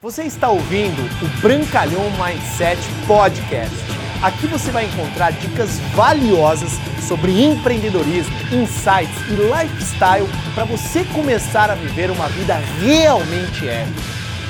Você está ouvindo o Brancalhão Mindset Podcast. Aqui você vai encontrar dicas valiosas sobre empreendedorismo, insights e lifestyle para você começar a viver uma vida realmente épica.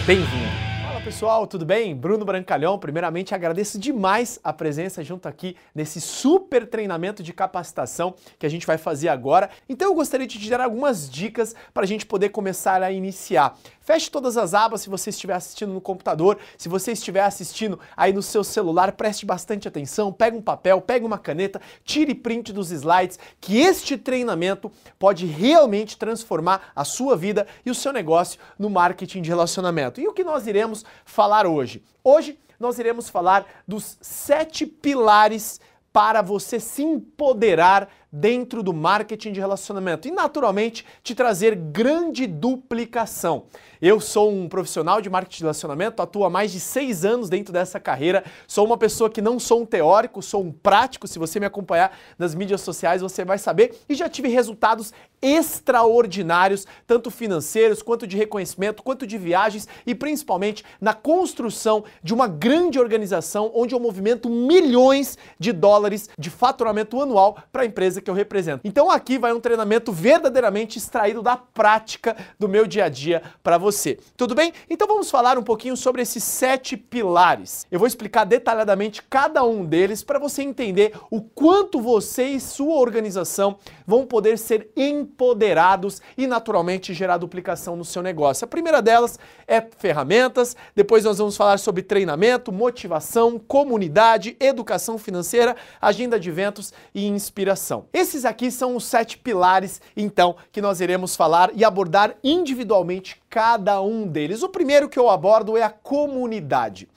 Bem-vindo! Fala pessoal, tudo bem? Bruno Brancalhão. Primeiramente, agradeço demais a presença junto aqui nesse super treinamento de capacitação que a gente vai fazer agora. Então, eu gostaria de te dar algumas dicas para a gente poder começar a iniciar. Feche todas as abas se você estiver assistindo no computador, se você estiver assistindo aí no seu celular, preste bastante atenção, pega um papel, pega uma caneta, tire print dos slides, que este treinamento pode realmente transformar a sua vida e o seu negócio no marketing de relacionamento. E o que nós iremos falar hoje? Hoje nós iremos falar dos sete pilares para você se empoderar dentro do marketing de relacionamento e, naturalmente, te trazer grande duplicação. Eu sou um profissional de marketing de relacionamento, atuo há mais de seis anos dentro dessa carreira. Sou uma pessoa que não sou um teórico, sou um prático. Se você me acompanhar nas mídias sociais, você vai saber. E já tive resultados extraordinários, tanto financeiros, quanto de reconhecimento, quanto de viagens e principalmente na construção de uma grande organização onde eu movimento milhões de dólares de faturamento anual para a empresa que eu represento. Então aqui vai um treinamento verdadeiramente extraído da prática do meu dia a dia para você. Tudo bem? Então vamos falar um pouquinho sobre esses sete pilares. Eu vou explicar detalhadamente cada um deles para você entender o quanto você e sua organização vão poder ser empoderados e naturalmente gerar duplicação no seu negócio. A primeira delas é ferramentas, depois nós vamos falar sobre treinamento, motivação, comunidade, educação financeira, agenda de eventos e inspiração. Esses aqui são os sete pilares, então, que nós iremos falar e abordar individualmente cada um deles. O primeiro que eu abordo é a comunidade.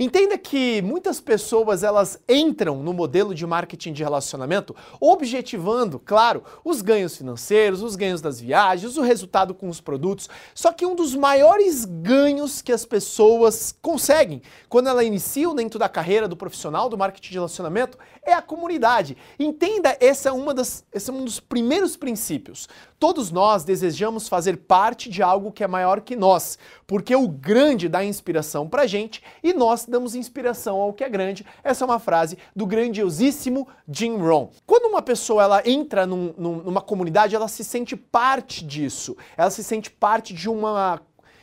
Entenda que muitas pessoas elas entram no modelo de marketing de relacionamento objetivando, claro, os ganhos financeiros, os ganhos das viagens, o resultado com os produtos. Só que um dos maiores ganhos que as pessoas conseguem quando elas iniciam dentro da carreira do profissional do marketing de relacionamento é a comunidade. Entenda, essa é uma das, esse é um dos primeiros princípios. Todos nós desejamos fazer parte de algo que é maior que nós, porque o grande dá inspiração pra gente e nós damos inspiração ao que é grande. Essa é uma frase do grandiosíssimo Jim Rohn. Quando uma pessoa ela entra num, numa comunidade, ela se sente parte disso, ela se sente parte de uma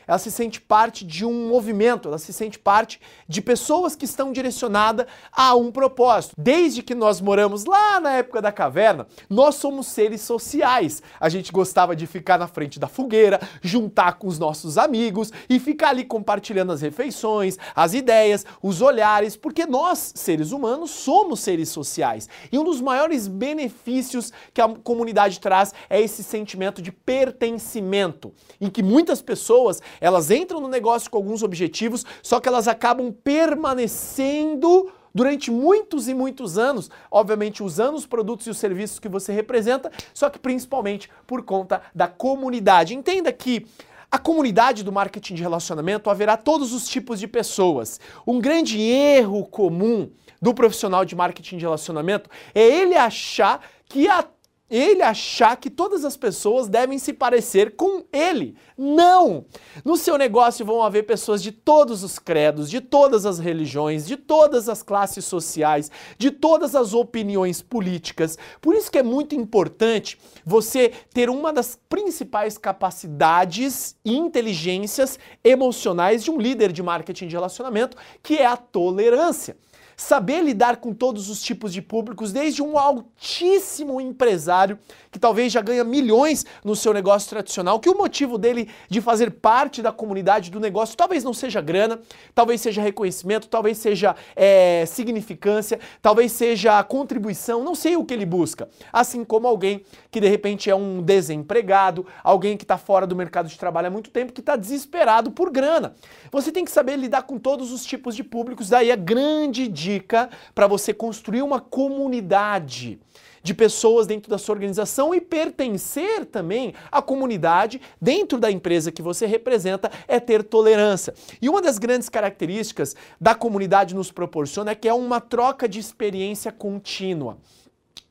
ela se sente parte de um movimento, ela se sente parte de pessoas que estão direcionadas a um propósito. Desde que nós moramos lá na época da caverna, nós somos seres sociais. A gente gostava de ficar na frente da fogueira, juntar com os nossos amigos e ficar ali compartilhando as refeições, as ideias, os olhares, porque nós, seres humanos, somos seres sociais. E um dos maiores benefícios que a comunidade traz é esse sentimento de pertencimento, em que muitas pessoas elas entram no negócio com alguns objetivos, só que elas acabam permanecendo durante muitos e muitos anos, obviamente usando os produtos e os serviços que você representa, só que principalmente por conta da comunidade. Entenda que a comunidade do marketing de relacionamento haverá todos os tipos de pessoas. Um grande erro comum do profissional de marketing de relacionamento é ele achar que a ele achar que todas as pessoas devem se parecer com ele. Não! No seu negócio vão haver pessoas de todos os credos, de todas as religiões, de todas as classes sociais, de todas as opiniões políticas. Por isso que é muito importante você ter uma das principais capacidades e inteligências emocionais de um líder de marketing de relacionamento, que é a tolerância saber lidar com todos os tipos de públicos, desde um altíssimo empresário que talvez já ganha milhões no seu negócio tradicional, que o motivo dele de fazer parte da comunidade do negócio talvez não seja grana, talvez seja reconhecimento, talvez seja é, significância, talvez seja contribuição, não sei o que ele busca. Assim como alguém que de repente é um desempregado, alguém que está fora do mercado de trabalho há muito tempo, que está desesperado por grana. Você tem que saber lidar com todos os tipos de públicos, daí a grande dica para você construir uma comunidade de pessoas dentro da sua organização e pertencer também à comunidade dentro da empresa que você representa é ter tolerância. E uma das grandes características da comunidade nos proporciona é que é uma troca de experiência contínua.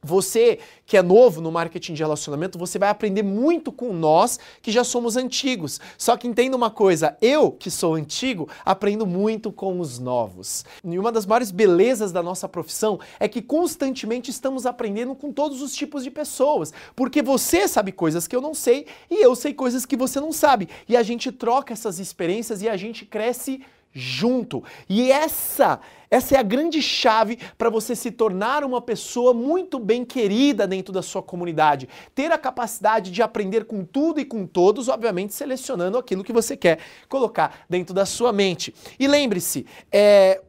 Você que é novo no marketing de relacionamento, você vai aprender muito com nós que já somos antigos. Só que entenda uma coisa, eu que sou antigo, aprendo muito com os novos. E uma das maiores belezas da nossa profissão é que constantemente estamos aprendendo com todos os tipos de pessoas, porque você sabe coisas que eu não sei e eu sei coisas que você não sabe. E a gente troca essas experiências e a gente cresce junto. E essa, essa é a grande chave para você se tornar uma pessoa muito bem querida dentro da sua comunidade. Ter a capacidade de aprender com tudo e com todos, obviamente selecionando aquilo que você quer colocar dentro da sua mente. E lembre-se, é,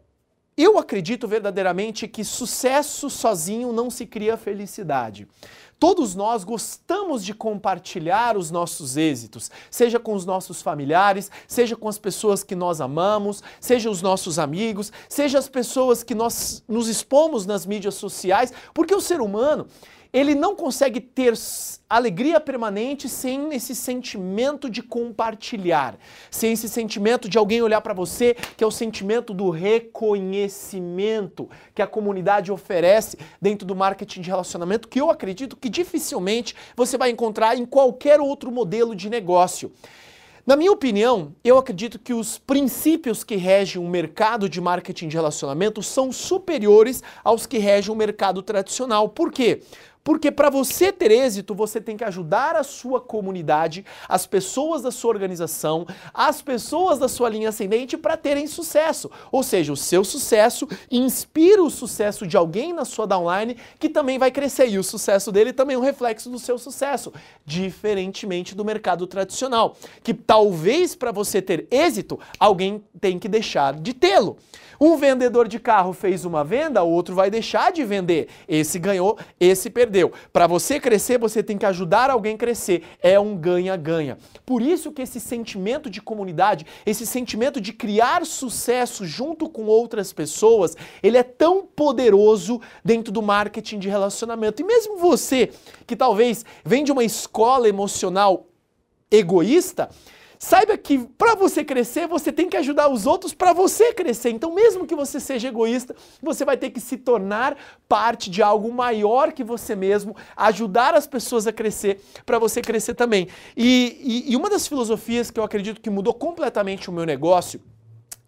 eu acredito verdadeiramente que sucesso sozinho não se cria felicidade. Todos nós gostamos de compartilhar os nossos êxitos, seja com os nossos familiares, seja com as pessoas que nós amamos, seja os nossos amigos, seja as pessoas que nós nos expomos nas mídias sociais, porque o ser humano, ele não consegue ter alegria permanente sem esse sentimento de compartilhar, sem esse sentimento de alguém olhar para você, que é o sentimento do reconhecimento que a comunidade oferece dentro do marketing de relacionamento, que eu acredito que dificilmente você vai encontrar em qualquer outro modelo de negócio. Na minha opinião, eu acredito que os princípios que regem o mercado de marketing de relacionamento são superiores aos que regem o mercado tradicional. Por quê? Porque para você ter êxito, você tem que ajudar a sua comunidade, as pessoas da sua organização, as pessoas da sua linha ascendente para terem sucesso. Ou seja, o seu sucesso inspira o sucesso de alguém na sua downline que também vai crescer e o sucesso dele também é um reflexo do seu sucesso, diferentemente do mercado tradicional, que talvez para você ter êxito, alguém tem que deixar de tê-lo. Um vendedor de carro fez uma venda, o outro vai deixar de vender. Esse ganhou, esse perdeu. Para você crescer, você tem que ajudar alguém a crescer. É um ganha-ganha. Por isso que esse sentimento de comunidade, esse sentimento de criar sucesso junto com outras pessoas, ele é tão poderoso dentro do marketing de relacionamento. E mesmo você que talvez vem de uma escola emocional egoísta, Saiba que para você crescer, você tem que ajudar os outros para você crescer. Então, mesmo que você seja egoísta, você vai ter que se tornar parte de algo maior que você mesmo, ajudar as pessoas a crescer para você crescer também. E, e, e uma das filosofias que eu acredito que mudou completamente o meu negócio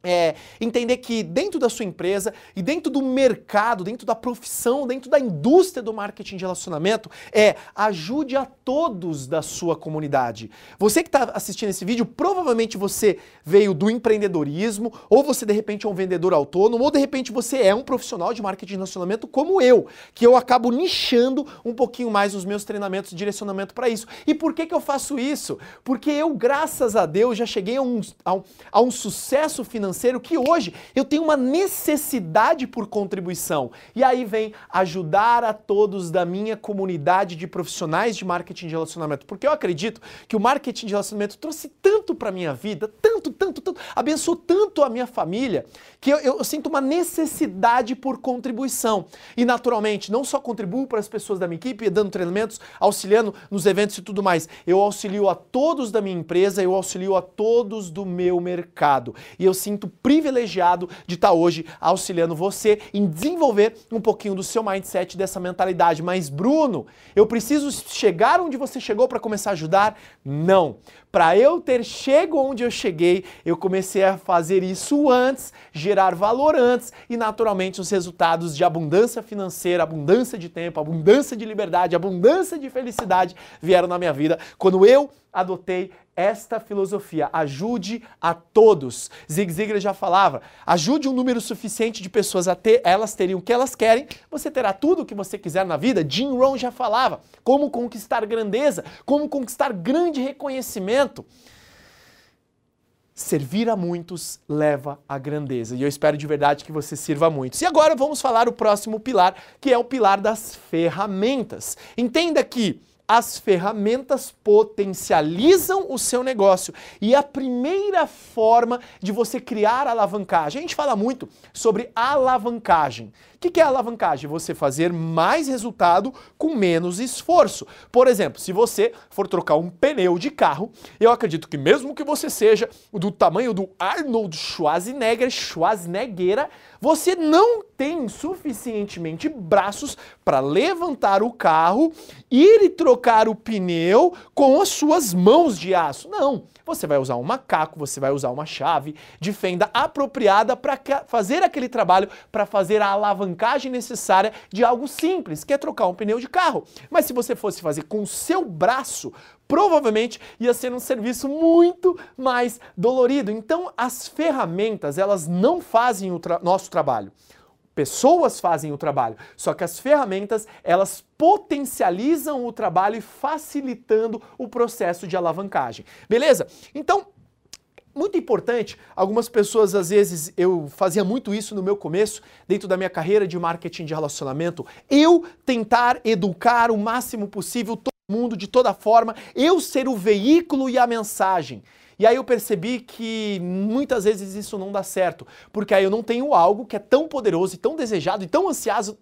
é, entender que dentro da sua empresa e dentro do mercado, dentro da profissão, dentro da indústria do marketing de relacionamento, é ajude a todos da sua comunidade. Você que está assistindo esse vídeo, provavelmente você veio do empreendedorismo, ou você de repente é um vendedor autônomo, ou de repente você é um profissional de marketing de relacionamento como eu, que eu acabo nichando um pouquinho mais os meus treinamentos de direcionamento para isso. E por que, que eu faço isso? Porque eu, graças a Deus, já cheguei a um, a um, a um sucesso financeiro financeiro que hoje eu tenho uma necessidade por contribuição. E aí vem ajudar a todos da minha comunidade de profissionais de marketing de relacionamento, porque eu acredito que o marketing de relacionamento trouxe tanto para minha vida, tanto, tanto, tanto, abençoou tanto a minha família, que eu, eu, eu sinto uma necessidade por contribuição. E naturalmente, não só contribuo para as pessoas da minha equipe, dando treinamentos, auxiliando nos eventos e tudo mais, eu auxilio a todos da minha empresa, eu auxilio a todos do meu mercado. E eu sinto sinto privilegiado de estar hoje auxiliando você em desenvolver um pouquinho do seu mindset, dessa mentalidade. Mas, Bruno, eu preciso chegar onde você chegou para começar a ajudar? Não. Para eu ter chego onde eu cheguei, eu comecei a fazer isso antes, gerar valor antes e, naturalmente, os resultados de abundância financeira, abundância de tempo, abundância de liberdade, abundância de felicidade vieram na minha vida quando eu adotei esta filosofia. Ajude a todos. Zig Ziglar já falava: ajude um número suficiente de pessoas a ter, elas teriam o que elas querem, você terá tudo o que você quiser na vida. Jim Rohn já falava: como conquistar grandeza, como conquistar grande reconhecimento. Servir a muitos leva à grandeza. E eu espero de verdade que você sirva a muitos. E agora vamos falar o próximo pilar, que é o pilar das ferramentas. Entenda que as ferramentas potencializam o seu negócio. E a primeira forma de você criar alavancagem, a gente fala muito sobre alavancagem. O que é alavancagem? Você fazer mais resultado com menos esforço. Por exemplo, se você for trocar um pneu de carro, eu acredito que mesmo que você seja do tamanho do Arnold Schwarzenegger, Schwarzenegger, você não tem suficientemente braços para levantar o carro, ir e trocar o pneu com as suas mãos de aço. Não. Você vai usar um macaco, você vai usar uma chave de fenda apropriada para fazer aquele trabalho, para fazer a alavancagem necessária de algo simples, que é trocar um pneu de carro. Mas se você fosse fazer com o seu braço, provavelmente ia ser um serviço muito mais dolorido. Então, as ferramentas, elas não fazem o tra nosso trabalho. Pessoas fazem o trabalho, só que as ferramentas, elas potencializam o trabalho e facilitando o processo de alavancagem. Beleza? Então, muito importante, algumas pessoas às vezes eu fazia muito isso no meu começo, dentro da minha carreira de marketing de relacionamento, eu tentar educar o máximo possível todo mundo de toda forma, eu ser o veículo e a mensagem. E aí eu percebi que muitas vezes isso não dá certo, porque aí eu não tenho algo que é tão poderoso e tão desejado e tão ansiado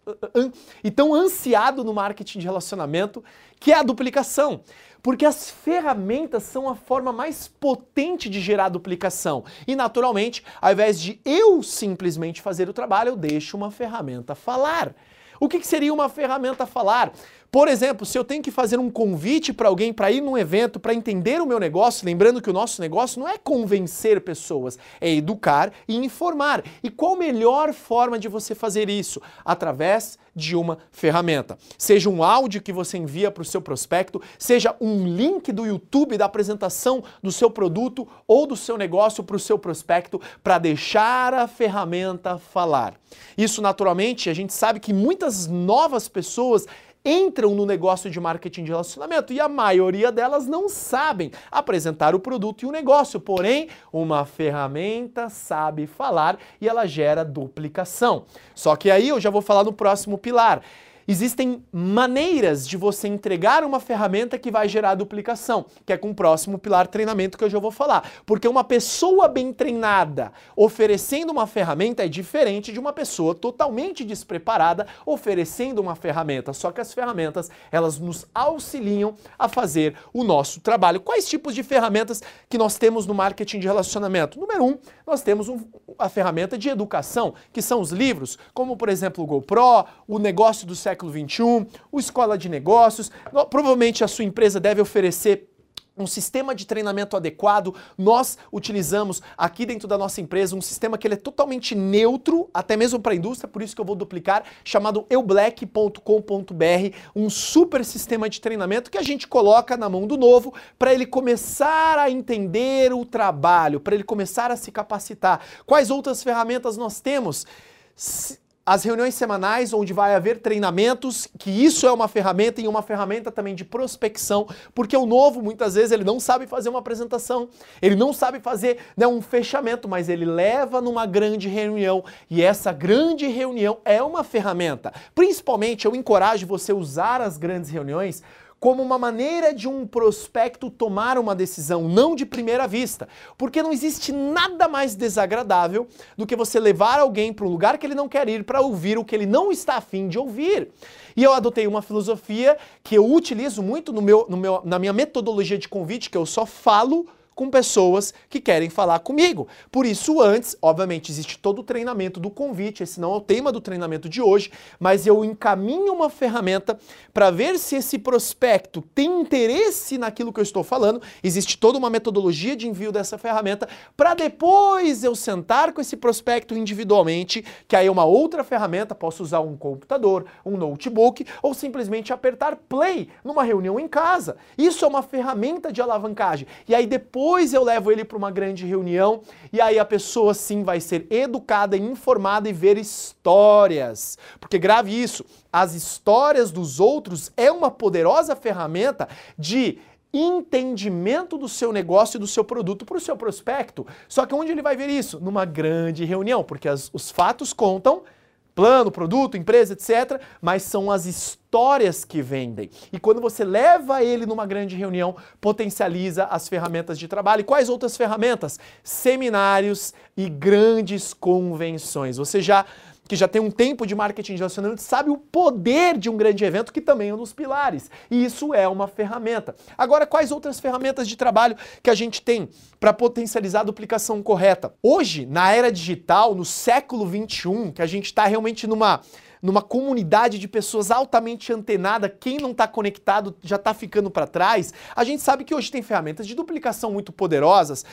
e tão ansiado no marketing de relacionamento, que é a duplicação. Porque as ferramentas são a forma mais potente de gerar duplicação. E naturalmente, ao invés de eu simplesmente fazer o trabalho, eu deixo uma ferramenta falar. O que, que seria uma ferramenta falar? Por exemplo, se eu tenho que fazer um convite para alguém para ir num evento, para entender o meu negócio, lembrando que o nosso negócio não é convencer pessoas, é educar e informar. E qual a melhor forma de você fazer isso? Através de uma ferramenta. Seja um áudio que você envia para o seu prospecto, seja um link do YouTube da apresentação do seu produto ou do seu negócio para o seu prospecto, para deixar a ferramenta falar. Isso, naturalmente, a gente sabe que muitas novas pessoas entram no negócio de marketing de relacionamento e a maioria delas não sabem apresentar o produto e o negócio. Porém, uma ferramenta sabe falar e ela gera duplicação. Só que aí eu já vou falar no próximo pilar. Existem maneiras de você entregar uma ferramenta que vai gerar duplicação, que é com o próximo pilar treinamento que eu já vou falar. Porque uma pessoa bem treinada oferecendo uma ferramenta é diferente de uma pessoa totalmente despreparada oferecendo uma ferramenta. Só que as ferramentas, elas nos auxiliam a fazer o nosso trabalho. Quais tipos de ferramentas que nós temos no marketing de relacionamento? Número um, nós temos um, a ferramenta de educação, que são os livros, como por exemplo o GoPro, o negócio do século século XXI, o Escola de Negócios. Provavelmente a sua empresa deve oferecer um sistema de treinamento adequado. Nós utilizamos aqui dentro da nossa empresa um sistema que ele é totalmente neutro, até mesmo para a indústria, por isso que eu vou duplicar, chamado eublack.com.br, um super sistema de treinamento que a gente coloca na mão do novo para ele começar a entender o trabalho, para ele começar a se capacitar. Quais outras ferramentas nós temos? As reuniões semanais, onde vai haver treinamentos, que isso é uma ferramenta e uma ferramenta também de prospecção, porque o novo, muitas vezes, ele não sabe fazer uma apresentação, ele não sabe fazer né, um fechamento, mas ele leva numa grande reunião, e essa grande reunião é uma ferramenta. Principalmente, eu encorajo você a usar as grandes reuniões como uma maneira de um prospecto tomar uma decisão, não de primeira vista. Porque não existe nada mais desagradável do que você levar alguém para um lugar que ele não quer ir para ouvir o que ele não está afim de ouvir. E eu adotei uma filosofia que eu utilizo muito no meu, no meu, na minha metodologia de convite, que eu só falo com pessoas que querem falar comigo. Por isso, antes, obviamente, existe todo o treinamento do convite, esse não é o tema do treinamento de hoje, mas eu encaminho uma ferramenta para ver se esse prospecto tem interesse naquilo que eu estou falando. Existe toda uma metodologia de envio dessa ferramenta para depois eu sentar com esse prospecto individualmente, que aí é uma outra ferramenta, posso usar um computador, um notebook ou simplesmente apertar play numa reunião em casa. Isso é uma ferramenta de alavancagem. E aí depois depois eu levo ele para uma grande reunião e aí a pessoa sim vai ser educada, informada e ver histórias. Porque grave isso, as histórias dos outros é uma poderosa ferramenta de entendimento do seu negócio e do seu produto para o seu prospecto. Só que onde ele vai ver isso? Numa grande reunião, porque as, os fatos contam plano, produto, empresa, etc. Mas são as histórias que vendem. E quando você leva ele numa grande reunião, potencializa as ferramentas de trabalho. E quais outras ferramentas? Seminários e grandes convenções. Você já que já tem um tempo de marketing de relacionamento, sabe o poder de um grande evento, que também é um dos pilares. E isso é uma ferramenta. Agora, quais outras ferramentas de trabalho que a gente tem para potencializar a duplicação correta? Hoje, na era digital, no século 21, que a gente está realmente numa numa comunidade de pessoas altamente antenada, quem não está conectado já está ficando para trás. A gente sabe que hoje tem ferramentas de duplicação muito poderosas,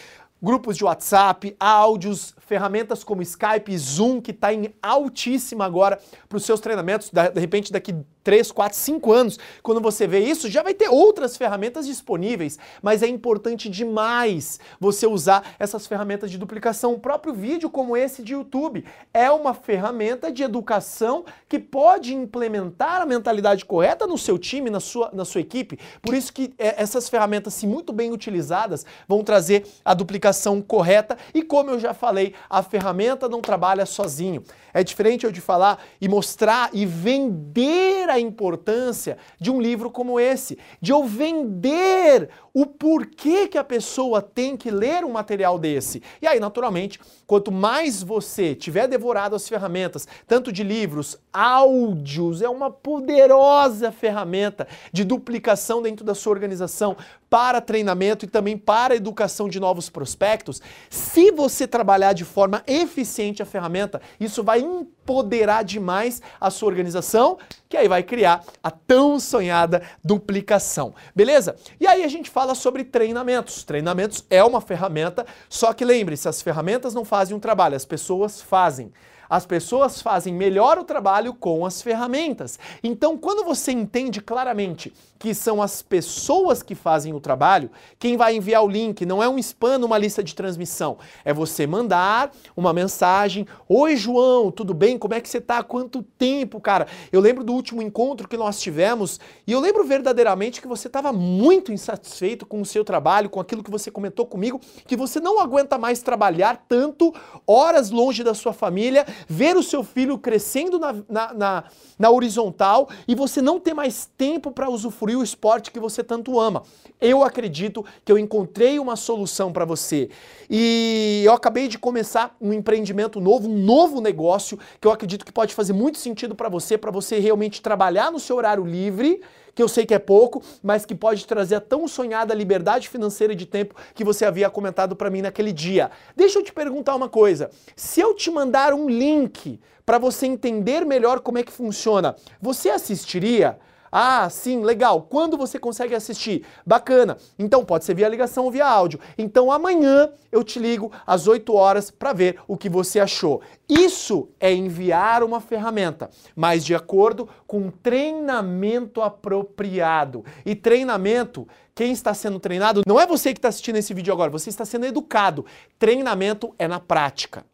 grupos de WhatsApp, áudios, ferramentas como Skype, Zoom, que está em altíssima agora para os seus treinamentos. De repente, daqui 3, 4, 5 anos, quando você vê isso, já vai ter outras ferramentas disponíveis, mas é importante demais você usar essas ferramentas de duplicação. O próprio vídeo como esse de YouTube é uma ferramenta de educação que pode implementar a mentalidade correta no seu time, na sua, na sua equipe. Por isso que é, essas ferramentas, se muito bem utilizadas, vão trazer a duplicação correta e como eu já falei, a ferramenta não trabalha sozinho. É diferente eu de falar e mostrar e vender a importância de um livro como esse, de eu vender o porquê que a pessoa tem que ler um material desse. E aí, naturalmente, quanto mais você tiver devorado as ferramentas, tanto de livros, áudios, é uma poderosa ferramenta de duplicação dentro da sua organização para treinamento e também para educação de novos prospectos. Se você trabalhar de forma eficiente a ferramenta, isso vai empoderar demais a sua organização, que aí vai criar a tão sonhada duplicação. Beleza? E aí a gente fala sobre treinamentos. Treinamentos é uma ferramenta, só que lembre-se, as ferramentas não fazem um trabalho, as pessoas fazem. As pessoas fazem melhor o trabalho com as ferramentas. Então, quando você entende claramente que são as pessoas que fazem o trabalho, quem vai enviar o link não é um spam numa lista de transmissão, é você mandar uma mensagem: "Oi, João, tudo bem? Como é que você tá? Quanto tempo, cara?". Eu lembro do último encontro que nós tivemos e eu lembro verdadeiramente que você estava muito insatisfeito com o seu trabalho, com aquilo que você comentou comigo, que você não aguenta mais trabalhar tanto horas longe da sua família ver o seu filho crescendo na, na, na, na horizontal e você não ter mais tempo para usufruir o esporte que você tanto ama. Eu acredito que eu encontrei uma solução para você. E eu acabei de começar um empreendimento novo, um novo negócio que eu acredito que pode fazer muito sentido para você, para você realmente trabalhar no seu horário livre que eu sei que é pouco, mas que pode trazer a tão sonhada liberdade financeira de tempo que você havia comentado para mim naquele dia. Deixa eu te perguntar uma coisa. Se eu te mandar um link para você entender melhor como é que funciona, você assistiria? Ah, sim, legal. Quando você consegue assistir? Bacana. Então pode ser via ligação ou via áudio. Então amanhã eu te ligo às 8 horas para ver o que você achou. Isso é enviar uma ferramenta, mas de acordo com treinamento apropriado. E treinamento quem está sendo treinado não é você que está assistindo esse vídeo agora, você está sendo educado. Treinamento é na prática.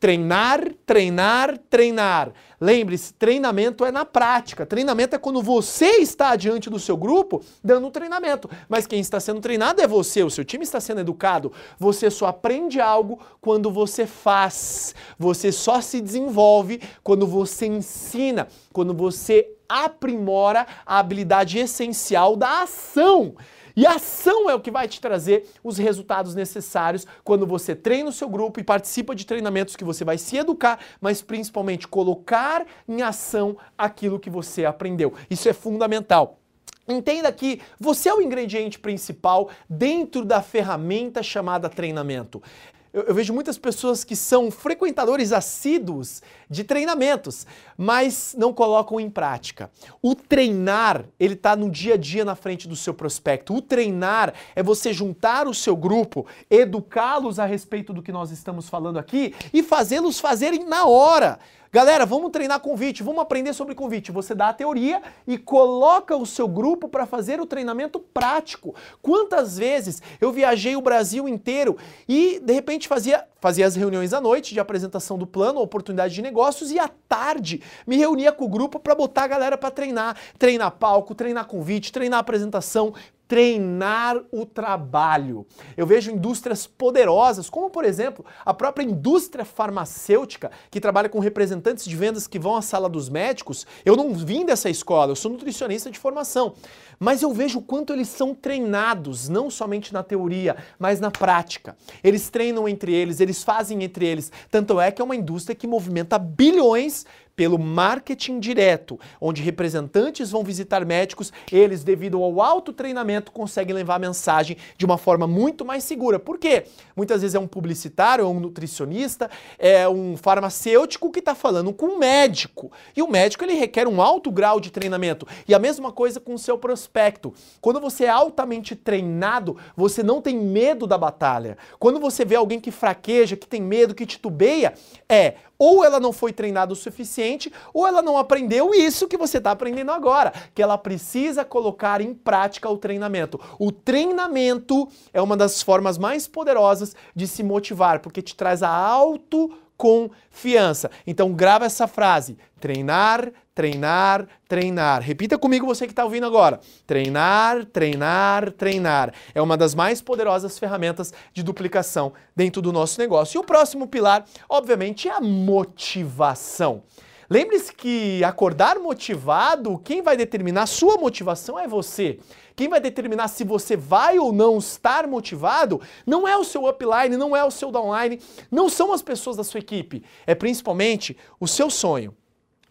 Treinar, treinar, treinar. Lembre-se, treinamento é na prática. Treinamento é quando você está diante do seu grupo dando treinamento. Mas quem está sendo treinado é você, o seu time está sendo educado. Você só aprende algo quando você faz. Você só se desenvolve quando você ensina, quando você aprimora a habilidade essencial da ação. E a ação é o que vai te trazer os resultados necessários quando você treina o seu grupo e participa de treinamentos que você vai se educar, mas principalmente colocar em ação aquilo que você aprendeu. Isso é fundamental. Entenda que você é o ingrediente principal dentro da ferramenta chamada treinamento eu, eu, vejo muitas pessoas que são frequentadores assíduos de treinamentos, mas não colocam em prática. O treinar, ele está no dia a dia na frente do seu prospecto. O treinar é você juntar o seu grupo, educá-los a respeito do que nós estamos falando aqui e fazê-los fazerem na hora. Galera, vamos treinar convite, vamos aprender sobre convite. Você dá a teoria e coloca o seu grupo para fazer o treinamento prático. Quantas vezes eu viajei o Brasil inteiro e de repente fazia, fazia as reuniões à noite de apresentação do plano, oportunidade de negócios e à tarde me reunia com o grupo para botar a galera para treinar, treinar palco, treinar convite, treinar apresentação, treinar o trabalho. Eu vejo indústrias poderosas, como por exemplo a própria indústria farmacêutica, que trabalha com representantes de vendas que vão à sala dos médicos. Eu não vim dessa escola, eu sou nutricionista de formação, mas eu vejo o quanto eles são treinados, não somente na teoria, mas na prática. Eles treinam entre eles, eles fazem entre eles. Tanto é que é uma indústria que movimenta bilhões pelo marketing direto, onde representantes vão visitar médicos, eles, devido ao alto treinamento, conseguem levar a mensagem de uma forma muito mais segura. Por quê? Muitas vezes é um publicitário, é um nutricionista, é um farmacêutico que está falando com um médico. E o médico ele requer um alto grau de treinamento. E a mesma coisa com o seu prospecto. Quando você é altamente treinado, você não tem medo da batalha. Quando você vê alguém que fraqueja, que tem medo, que titubeia, é ou ela não foi treinada o suficiente, ou ela não aprendeu isso que você está aprendendo agora, que ela precisa colocar em prática o treinamento. O treinamento é uma das formas mais poderosas de se motivar, porque te traz a auto confiança. Então grava essa frase: treinar, treinar, treinar. Repita comigo você que está ouvindo agora. Treinar, treinar, treinar. É uma das mais poderosas ferramentas de duplicação dentro do nosso negócio. E o próximo pilar, obviamente, é a motivação. Lembre-se que acordar motivado, quem vai determinar sua motivação é você. Quem vai determinar se você vai ou não estar motivado não é o seu upline, não é o seu downline, não são as pessoas da sua equipe. É principalmente o seu sonho.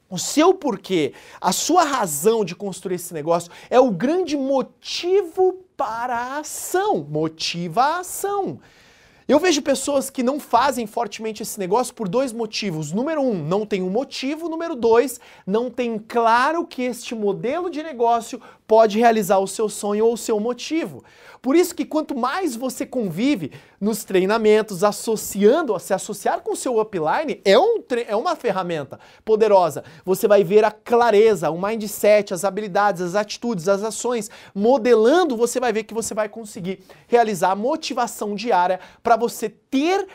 O seu porquê, a sua razão de construir esse negócio é o grande motivo para a ação. Motiva a ação. Eu vejo pessoas que não fazem fortemente esse negócio por dois motivos. Número um, não tem um motivo. Número dois, não tem claro que este modelo de negócio pode realizar o seu sonho ou o seu motivo. Por isso que quanto mais você convive nos treinamentos, associando, se associar com o seu upline, é, um, é uma ferramenta poderosa. Você vai ver a clareza, o mindset, as habilidades, as atitudes, as ações. Modelando, você vai ver que você vai conseguir realizar a motivação diária para você ter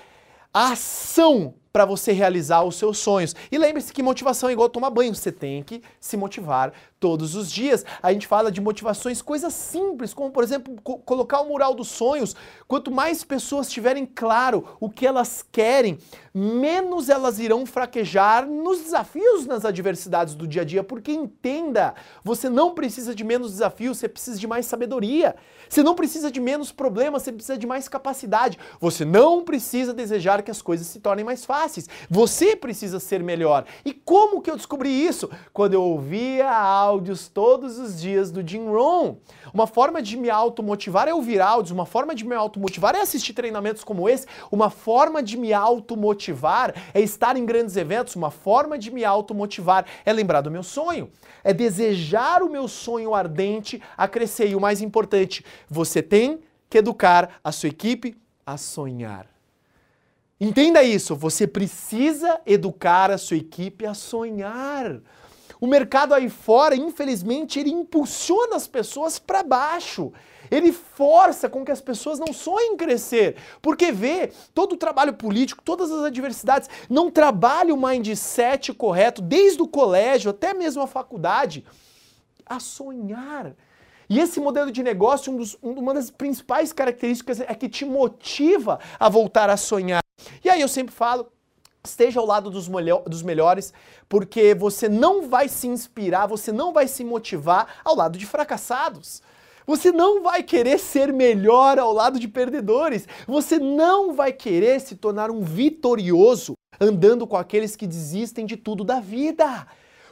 a ação para você realizar os seus sonhos. E lembre-se que motivação é igual tomar banho, você tem que se motivar todos os dias. A gente fala de motivações, coisas simples, como por exemplo, co colocar o mural dos sonhos. Quanto mais pessoas tiverem claro o que elas querem, menos elas irão fraquejar nos desafios, nas adversidades do dia a dia, porque entenda, você não precisa de menos desafios, você precisa de mais sabedoria. Você não precisa de menos problemas, você precisa de mais capacidade. Você não precisa desejar que as coisas se tornem mais fáceis. Você precisa ser melhor. E como que eu descobri isso? Quando eu ouvia áudios todos os dias do Jim Rohn. Uma forma de me automotivar é ouvir áudios, uma forma de me automotivar é assistir treinamentos como esse, uma forma de me automotivar é estar em grandes eventos, uma forma de me automotivar é lembrar do meu sonho, é desejar o meu sonho ardente a crescer. E o mais importante, você tem que educar a sua equipe a sonhar. Entenda isso, você precisa educar a sua equipe a sonhar. O mercado aí fora, infelizmente, ele impulsiona as pessoas para baixo. Ele força com que as pessoas não sonhem crescer, porque vê todo o trabalho político, todas as adversidades, não trabalha o mindset correto desde o colégio até mesmo a faculdade a sonhar. E esse modelo de negócio, um dos, uma das principais características é que te motiva a voltar a sonhar. E aí eu sempre falo, esteja ao lado dos, dos melhores, porque você não vai se inspirar, você não vai se motivar ao lado de fracassados. Você não vai querer ser melhor ao lado de perdedores. Você não vai querer se tornar um vitorioso andando com aqueles que desistem de tudo da vida.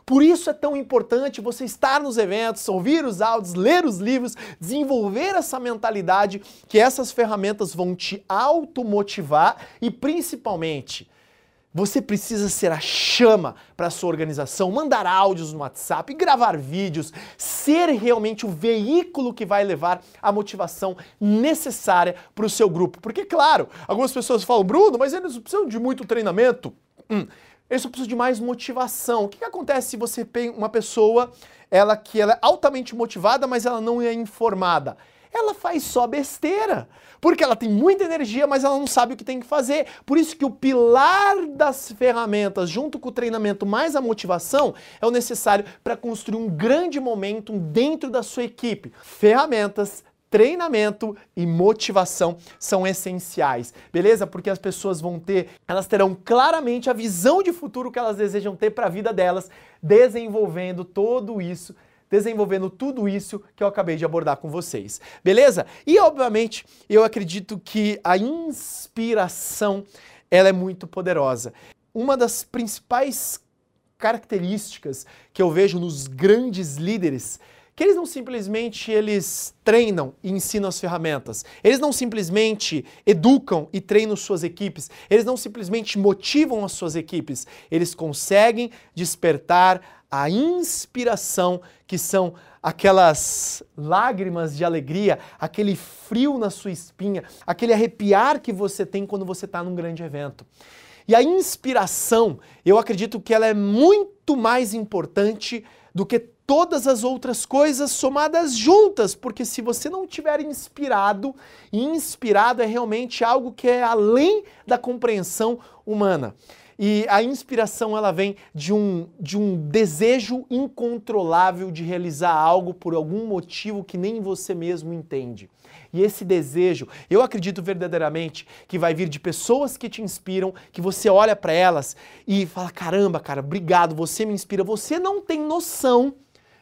Por isso é tão importante você estar nos eventos, ouvir os áudios, ler os livros, desenvolver essa mentalidade que essas ferramentas vão te automotivar e principalmente você precisa ser a chama para sua organização, mandar áudios no WhatsApp, gravar vídeos, ser realmente o veículo que vai levar a motivação necessária para o seu grupo. Porque, claro, algumas pessoas falam, Bruno, mas eles precisam de muito treinamento. Hum, eles precisam de mais motivação. O que, que acontece se você tem uma pessoa ela que ela é altamente motivada, mas ela não é informada? ela faz só besteira. Porque ela tem muita energia, mas ela não sabe o que tem que fazer. Por isso que o pilar das ferramentas, junto com o treinamento mais a motivação, é o necessário para construir um grande momento dentro da sua equipe. Ferramentas, treinamento e motivação são essenciais, beleza? Porque as pessoas vão ter, elas terão claramente a visão de futuro que elas desejam ter para a vida delas, desenvolvendo todo isso desenvolvendo tudo isso que eu acabei de abordar com vocês. Beleza? E obviamente, eu acredito que a inspiração ela é muito poderosa. Uma das principais características que eu vejo nos grandes líderes que eles não simplesmente eles treinam e ensinam as ferramentas. Eles não simplesmente educam e treinam suas equipes. Eles não simplesmente motivam as suas equipes. Eles conseguem despertar a inspiração que são aquelas lágrimas de alegria, aquele frio na sua espinha, aquele arrepiar que você tem quando você está num grande evento. E a inspiração, eu acredito que ela é muito mais importante do que todas as outras coisas somadas juntas, porque se você não tiver inspirado, e inspirado é realmente algo que é além da compreensão humana. E a inspiração ela vem de um, de um desejo incontrolável de realizar algo por algum motivo que nem você mesmo entende. E esse desejo, eu acredito verdadeiramente que vai vir de pessoas que te inspiram, que você olha para elas e fala: caramba, cara, obrigado, você me inspira. Você não tem noção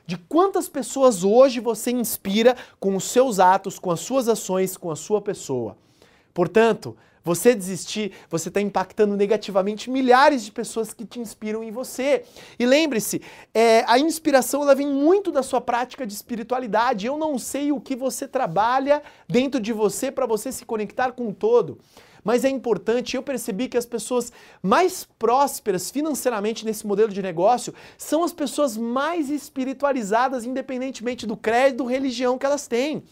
de quantas pessoas hoje você inspira com os seus atos, com as suas ações, com a sua pessoa. Portanto, você desistir, você está impactando negativamente milhares de pessoas que te inspiram em você. E lembre-se, é, a inspiração ela vem muito da sua prática de espiritualidade. Eu não sei o que você trabalha dentro de você para você se conectar com o todo. Mas é importante, eu percebi que as pessoas mais prósperas financeiramente nesse modelo de negócio são as pessoas mais espiritualizadas, independentemente do crédito, religião que elas têm.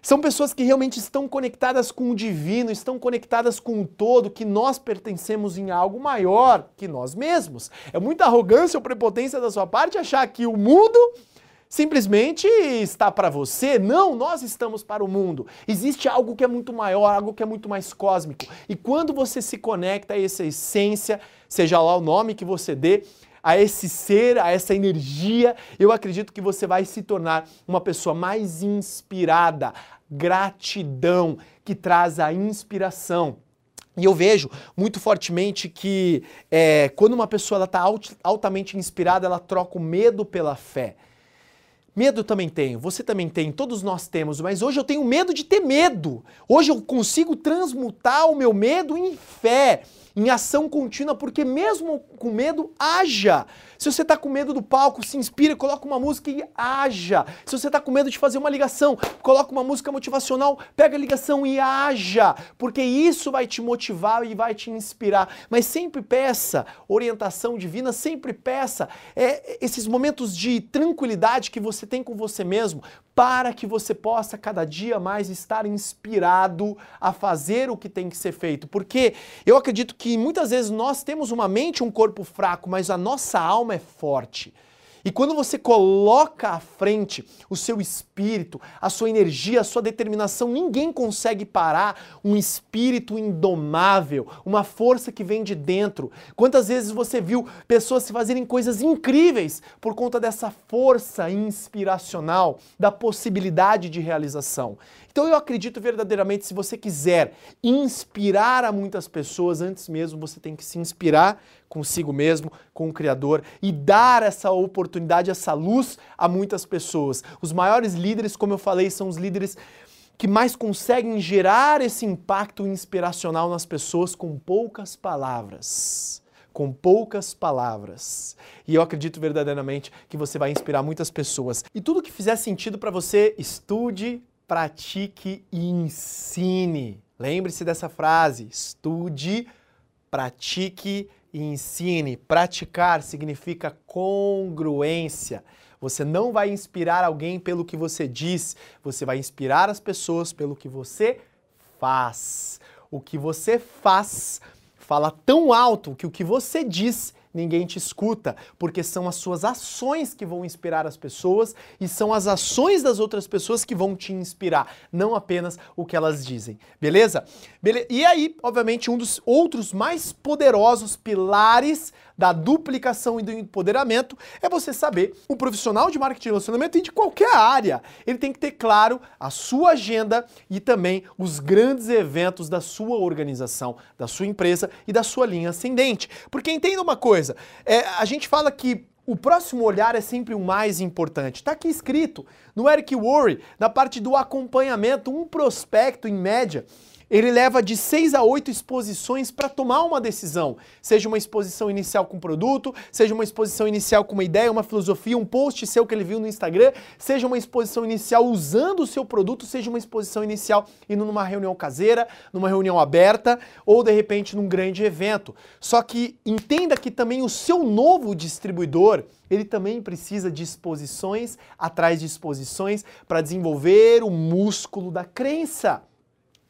São pessoas que realmente estão conectadas com o divino, estão conectadas com o todo, que nós pertencemos em algo maior que nós mesmos. É muita arrogância ou prepotência da sua parte achar que o mundo simplesmente está para você. Não, nós estamos para o mundo. Existe algo que é muito maior, algo que é muito mais cósmico. E quando você se conecta a essa essência, seja lá o nome que você dê, a esse ser, a essa energia, eu acredito que você vai se tornar uma pessoa mais inspirada, gratidão que traz a inspiração. E eu vejo muito fortemente que é, quando uma pessoa está altamente inspirada, ela troca o medo pela fé. Medo também tenho, você também tem, todos nós temos, mas hoje eu tenho medo de ter medo. Hoje eu consigo transmutar o meu medo em fé em ação contínua, porque mesmo com medo, haja. Se você está com medo do palco, se inspira, coloca uma música e haja. Se você está com medo de fazer uma ligação, coloca uma música motivacional, pega a ligação e haja, porque isso vai te motivar e vai te inspirar. Mas sempre peça orientação divina, sempre peça é, esses momentos de tranquilidade que você tem com você mesmo, para que você possa cada dia mais estar inspirado a fazer o que tem que ser feito. Porque eu acredito que muitas vezes nós temos uma mente, um corpo fraco, mas a nossa alma é forte. E quando você coloca à frente o seu espírito, a sua energia, a sua determinação, ninguém consegue parar um espírito indomável, uma força que vem de dentro. Quantas vezes você viu pessoas se fazerem coisas incríveis por conta dessa força inspiracional, da possibilidade de realização? Então eu acredito verdadeiramente, se você quiser inspirar a muitas pessoas, antes mesmo você tem que se inspirar consigo mesmo, com o Criador e dar essa oportunidade, essa luz a muitas pessoas. Os maiores líderes, como eu falei, são os líderes que mais conseguem gerar esse impacto inspiracional nas pessoas com poucas palavras. Com poucas palavras. E eu acredito verdadeiramente que você vai inspirar muitas pessoas. E tudo que fizer sentido para você, estude, pratique e ensine. Lembre-se dessa frase: estude, pratique e ensine. Praticar significa congruência. Você não vai inspirar alguém pelo que você diz, você vai inspirar as pessoas pelo que você faz. O que você faz fala tão alto que o que você diz ninguém te escuta, porque são as suas ações que vão inspirar as pessoas e são as ações das outras pessoas que vão te inspirar, não apenas o que elas dizem. Beleza? Bele e aí, obviamente, um dos outros mais poderosos pilares da duplicação e do empoderamento é você saber, o profissional de marketing e relacionamento e de qualquer área, ele tem que ter claro a sua agenda e também os grandes eventos da sua organização, da sua empresa e da sua linha ascendente. Porque entenda uma coisa, é, a gente fala que o próximo olhar é sempre o mais importante. Está aqui escrito no Eric Worre, na parte do acompanhamento, um prospecto, em média, ele leva de 6 a 8 exposições para tomar uma decisão. Seja uma exposição inicial com produto, seja uma exposição inicial com uma ideia, uma filosofia, um post seu que ele viu no Instagram, seja uma exposição inicial usando o seu produto, seja uma exposição inicial indo numa reunião caseira, numa reunião aberta ou de repente num grande evento. Só que entenda que também o seu novo distribuidor, ele também precisa de exposições atrás de exposições para desenvolver o músculo da crença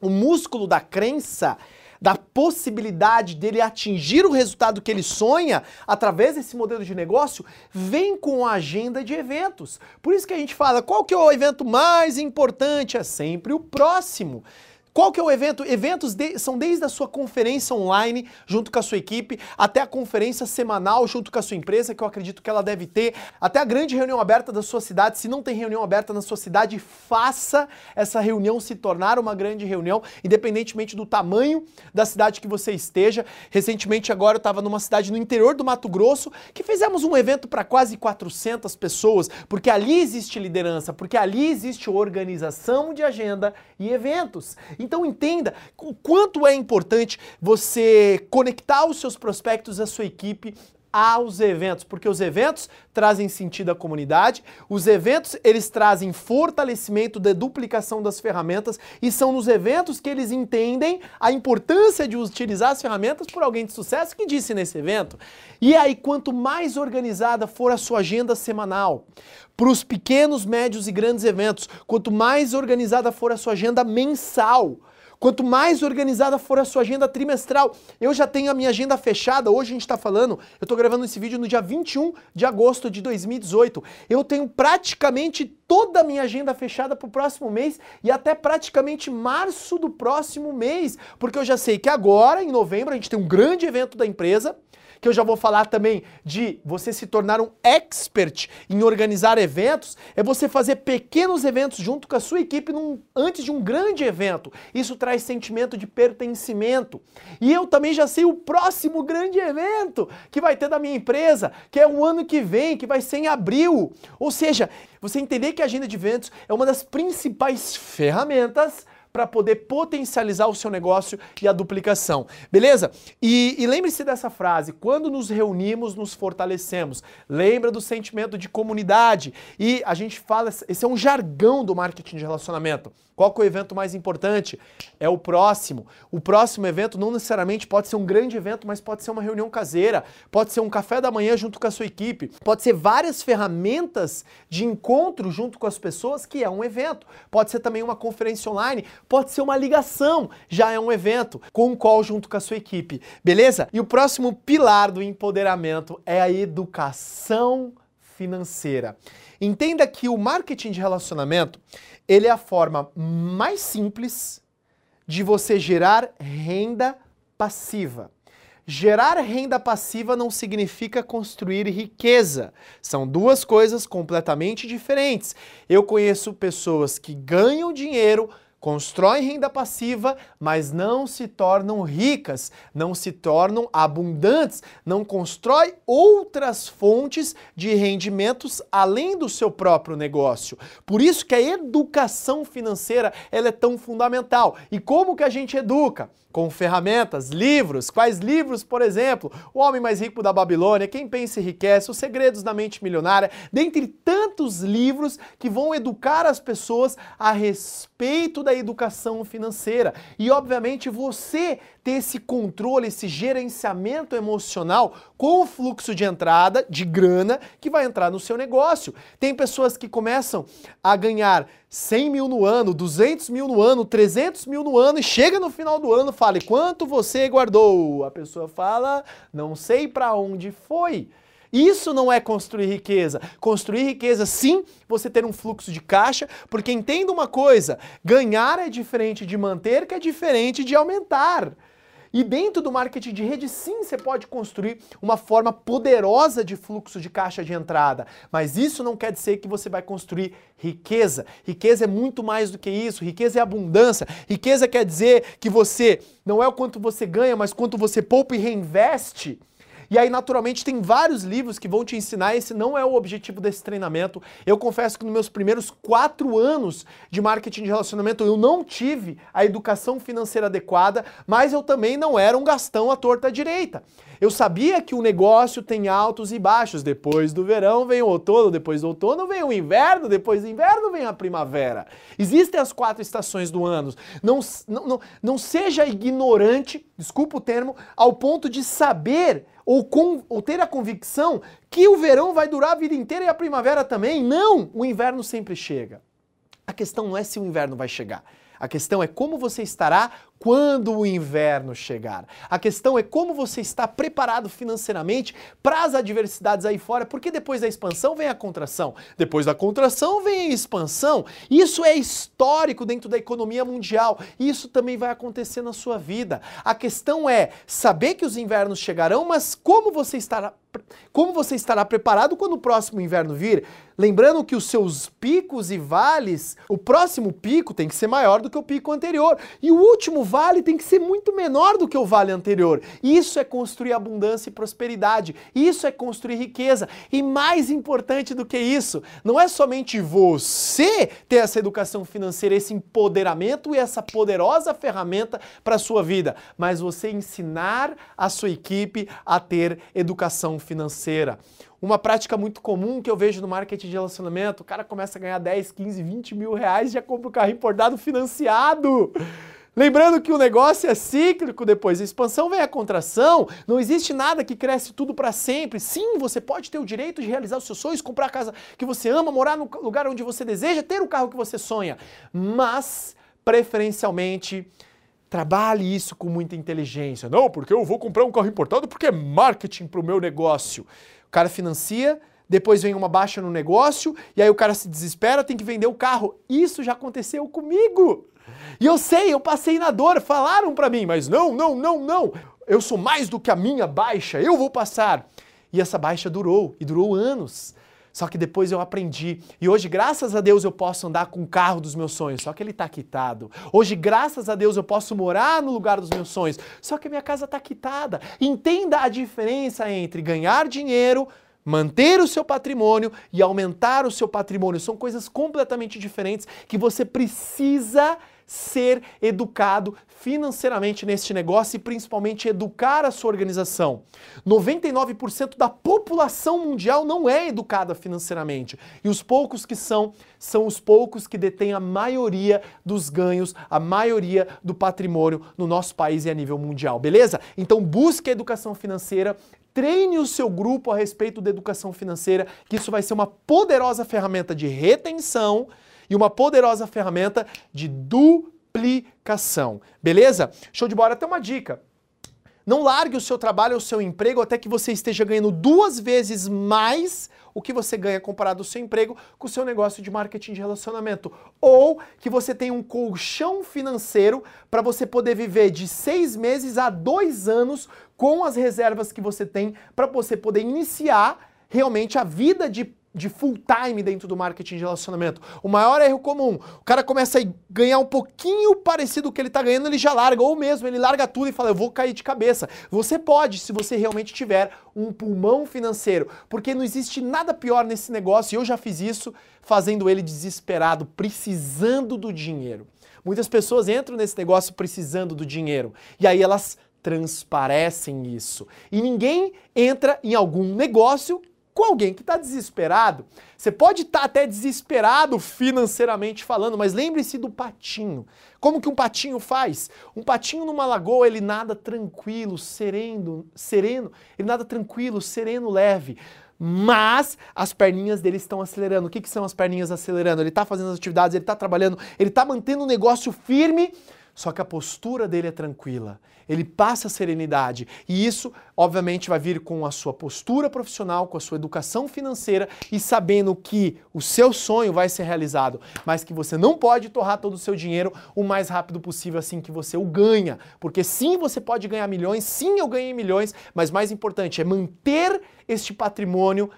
o músculo da crença, da possibilidade dele atingir o resultado que ele sonha através desse modelo de negócio, vem com a agenda de eventos. Por isso que a gente fala, qual que é o evento mais importante? É sempre o próximo. Qual que é o evento? Eventos de, são desde a sua conferência online junto com a sua equipe, até a conferência semanal junto com a sua empresa, que eu acredito que ela deve ter, até a grande reunião aberta da sua cidade. Se não tem reunião aberta na sua cidade, faça essa reunião se tornar uma grande reunião, independentemente do tamanho da cidade que você esteja. Recentemente agora eu estava numa cidade no interior do Mato Grosso que fizemos um evento para quase 400 pessoas, porque ali existe liderança, porque ali existe organização de agenda e eventos. Então entenda o quanto é importante você conectar os seus prospectos, a sua equipe aos eventos, porque os eventos trazem sentido à comunidade, os eventos eles trazem fortalecimento da duplicação das ferramentas e são nos eventos que eles entendem a importância de utilizar as ferramentas por alguém de sucesso que disse nesse evento. E aí, quanto mais organizada for a sua agenda semanal, para os pequenos, médios e grandes eventos, quanto mais organizada for a sua agenda mensal, Quanto mais organizada for a sua agenda trimestral, eu já tenho a minha agenda fechada. Hoje a gente está falando, eu estou gravando esse vídeo no dia 21 de agosto de 2018. Eu tenho praticamente toda a minha agenda fechada para o próximo mês e até praticamente março do próximo mês, porque eu já sei que agora, em novembro, a gente tem um grande evento da empresa que eu já vou falar também de você se tornar um expert em organizar eventos, é você fazer pequenos eventos junto com a sua equipe num, antes de um grande evento. Isso traz sentimento de pertencimento. E eu também já sei o próximo grande evento que vai ter da minha empresa, que é o ano que vem, que vai ser em abril. Ou seja, você entender que a agenda de eventos é uma das principais ferramentas para poder potencializar o seu negócio e a duplicação. Beleza? E, e lembre-se dessa frase: quando nos reunimos, nos fortalecemos. Lembra do sentimento de comunidade. E a gente fala, esse é um jargão do marketing de relacionamento. Qual é o evento mais importante? É o próximo. O próximo evento não necessariamente pode ser um grande evento, mas pode ser uma reunião caseira, pode ser um café da manhã junto com a sua equipe, pode ser várias ferramentas de encontro junto com as pessoas, que é um evento. Pode ser também uma conferência online, pode ser uma ligação, já é um evento, com um call junto com a sua equipe, beleza? E o próximo pilar do empoderamento é a educação financeira. Entenda que o marketing de relacionamento, ele é a forma mais simples de você gerar renda passiva. Gerar renda passiva não significa construir riqueza. São duas coisas completamente diferentes. Eu conheço pessoas que ganham dinheiro constroem renda passiva, mas não se tornam ricas, não se tornam abundantes, não constrói outras fontes de rendimentos além do seu próprio negócio. Por isso que a educação financeira ela é tão fundamental. E como que a gente educa? com ferramentas, livros. Quais livros, por exemplo? O Homem Mais Rico da Babilônia, Quem Pensa Enriquece, Os Segredos da Mente Milionária, dentre tantos livros que vão educar as pessoas a respeito da educação financeira. E, obviamente, você ter esse controle, esse gerenciamento emocional com o fluxo de entrada de grana que vai entrar no seu negócio. Tem pessoas que começam a ganhar 100 mil no ano, 200 mil no ano, 300 mil no ano e chega no final do ano fala, quanto você guardou? A pessoa fala, não sei para onde foi. Isso não é construir riqueza. Construir riqueza, sim, você ter um fluxo de caixa, porque entenda uma coisa: ganhar é diferente de manter, que é diferente de aumentar. E dentro do marketing de rede, sim, você pode construir uma forma poderosa de fluxo de caixa de entrada, mas isso não quer dizer que você vai construir riqueza. Riqueza é muito mais do que isso. Riqueza é abundância. Riqueza quer dizer que você não é o quanto você ganha, mas quanto você poupa e reinveste. E aí, naturalmente, tem vários livros que vão te ensinar. Esse não é o objetivo desse treinamento. Eu confesso que nos meus primeiros quatro anos de marketing de relacionamento, eu não tive a educação financeira adequada, mas eu também não era um gastão à torta direita. Eu sabia que o negócio tem altos e baixos. Depois do verão vem o outono, depois do outono vem o inverno, depois do inverno vem a primavera. Existem as quatro estações do ano. Não, não, não, não seja ignorante, desculpa o termo, ao ponto de saber ou, com, ou ter a convicção que o verão vai durar a vida inteira e a primavera também. Não! O inverno sempre chega. A questão não é se o inverno vai chegar. A questão é como você estará quando o inverno chegar. A questão é como você está preparado financeiramente para as adversidades aí fora, porque depois da expansão vem a contração, depois da contração vem a expansão. Isso é histórico dentro da economia mundial. Isso também vai acontecer na sua vida. A questão é saber que os invernos chegarão, mas como você estará como você estará preparado quando o próximo inverno vir? Lembrando que os seus picos e vales, o próximo pico tem que ser maior do que o pico anterior e o último vale tem que ser muito menor do que o vale anterior. Isso é construir abundância e prosperidade. Isso é construir riqueza. E mais importante do que isso, não é somente você ter essa educação financeira, esse empoderamento e essa poderosa ferramenta para a sua vida, mas você ensinar a sua equipe a ter educação financeira. Uma prática muito comum que eu vejo no marketing de relacionamento, o cara começa a ganhar 10, 15, 20 mil reais e já compra o carro importado financiado. Lembrando que o negócio é cíclico, depois da expansão vem a contração, não existe nada que cresce tudo para sempre. Sim, você pode ter o direito de realizar os seus sonhos, comprar a casa que você ama, morar no lugar onde você deseja, ter o carro que você sonha, mas preferencialmente trabalhe isso com muita inteligência. Não, porque eu vou comprar um carro importado porque é marketing para o meu negócio. O cara financia, depois vem uma baixa no negócio e aí o cara se desespera, tem que vender o carro. Isso já aconteceu comigo. E eu sei, eu passei na dor, falaram para mim, mas não, não, não, não. Eu sou mais do que a minha baixa, eu vou passar. E essa baixa durou, e durou anos. Só que depois eu aprendi. E hoje, graças a Deus, eu posso andar com o carro dos meus sonhos. Só que ele está quitado. Hoje, graças a Deus, eu posso morar no lugar dos meus sonhos. Só que a minha casa está quitada. Entenda a diferença entre ganhar dinheiro, manter o seu patrimônio e aumentar o seu patrimônio. São coisas completamente diferentes que você precisa ser educado financeiramente neste negócio e principalmente educar a sua organização. 99% da população mundial não é educada financeiramente e os poucos que são, são os poucos que detêm a maioria dos ganhos, a maioria do patrimônio no nosso país e a nível mundial, beleza? Então busque a educação financeira, treine o seu grupo a respeito da educação financeira, que isso vai ser uma poderosa ferramenta de retenção e uma poderosa ferramenta de duplicação. Beleza? Show de bola. Até uma dica. Não largue o seu trabalho ou o seu emprego até que você esteja ganhando duas vezes mais o que você ganha comparado ao seu emprego com o seu negócio de marketing de relacionamento. Ou que você tenha um colchão financeiro para você poder viver de seis meses a dois anos com as reservas que você tem para você poder iniciar realmente a vida de de full time dentro do marketing de relacionamento. O maior erro comum, o cara começa a ganhar um pouquinho parecido o que ele está ganhando, ele já larga, ou mesmo ele larga tudo e fala, eu vou cair de cabeça. Você pode, se você realmente tiver um pulmão financeiro, porque não existe nada pior nesse negócio, e eu já fiz isso, fazendo ele desesperado, precisando do dinheiro. Muitas pessoas entram nesse negócio precisando do dinheiro, e aí elas transparecem isso. E ninguém entra em algum negócio com alguém que está desesperado. Você pode estar tá até desesperado financeiramente falando, mas lembre-se do patinho. Como que um patinho faz? Um patinho numa lagoa, ele nada tranquilo, sereno, sereno, ele nada tranquilo, sereno, leve. Mas as perninhas dele estão acelerando. O que, que são as perninhas acelerando? Ele está fazendo as atividades, ele está trabalhando, ele está mantendo o negócio firme, só que a postura dele é tranquila. Ele passa serenidade. E isso, obviamente, vai vir com a sua postura profissional, com a sua educação financeira e sabendo que o seu sonho vai ser realizado, mas que você não pode torrar todo o seu dinheiro o mais rápido possível assim que você o ganha. Porque sim, você pode ganhar milhões, sim, eu ganhei milhões, mas mais importante é manter este patrimônio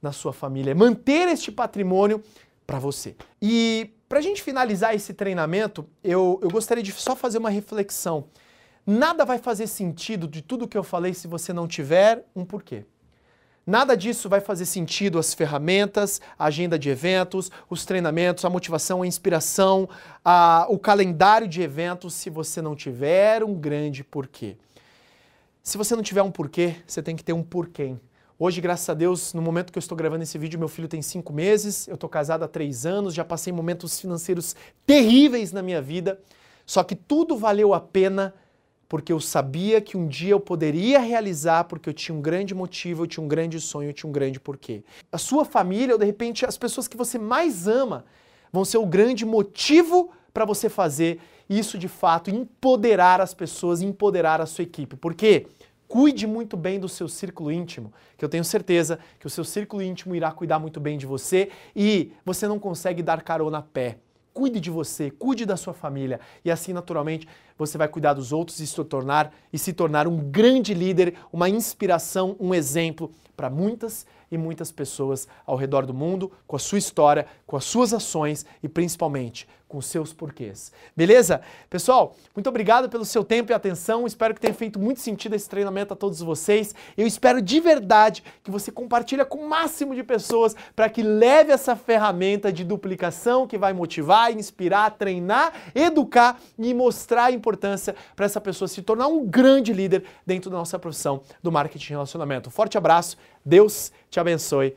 na sua família, é manter este patrimônio para você. E para a gente finalizar esse treinamento, eu, eu gostaria de só fazer uma reflexão. Nada vai fazer sentido de tudo que eu falei se você não tiver um porquê. Nada disso vai fazer sentido as ferramentas, a agenda de eventos, os treinamentos, a motivação, a inspiração, a, o calendário de eventos se você não tiver um grande porquê. Se você não tiver um porquê, você tem que ter um porquê. Hoje, graças a Deus, no momento que eu estou gravando esse vídeo, meu filho tem cinco meses, eu estou casado há três anos, já passei momentos financeiros terríveis na minha vida, só que tudo valeu a pena porque eu sabia que um dia eu poderia realizar, porque eu tinha um grande motivo, eu tinha um grande sonho, eu tinha um grande porquê. A sua família, ou de repente as pessoas que você mais ama, vão ser o grande motivo para você fazer isso de fato, empoderar as pessoas, empoderar a sua equipe. Porque cuide muito bem do seu círculo íntimo, que eu tenho certeza que o seu círculo íntimo irá cuidar muito bem de você e você não consegue dar carona a pé. Cuide de você, cuide da sua família e assim naturalmente você vai cuidar dos outros e se tornar e se tornar um grande líder, uma inspiração, um exemplo para muitas e muitas pessoas ao redor do mundo, com a sua história, com as suas ações e principalmente com seus porquês. Beleza? Pessoal, muito obrigado pelo seu tempo e atenção. Espero que tenha feito muito sentido esse treinamento a todos vocês. Eu espero de verdade que você compartilhe com o máximo de pessoas para que leve essa ferramenta de duplicação que vai motivar, inspirar, treinar, educar e mostrar a importância para essa pessoa se tornar um grande líder dentro da nossa profissão do marketing e relacionamento. forte abraço. Deus te abençoe.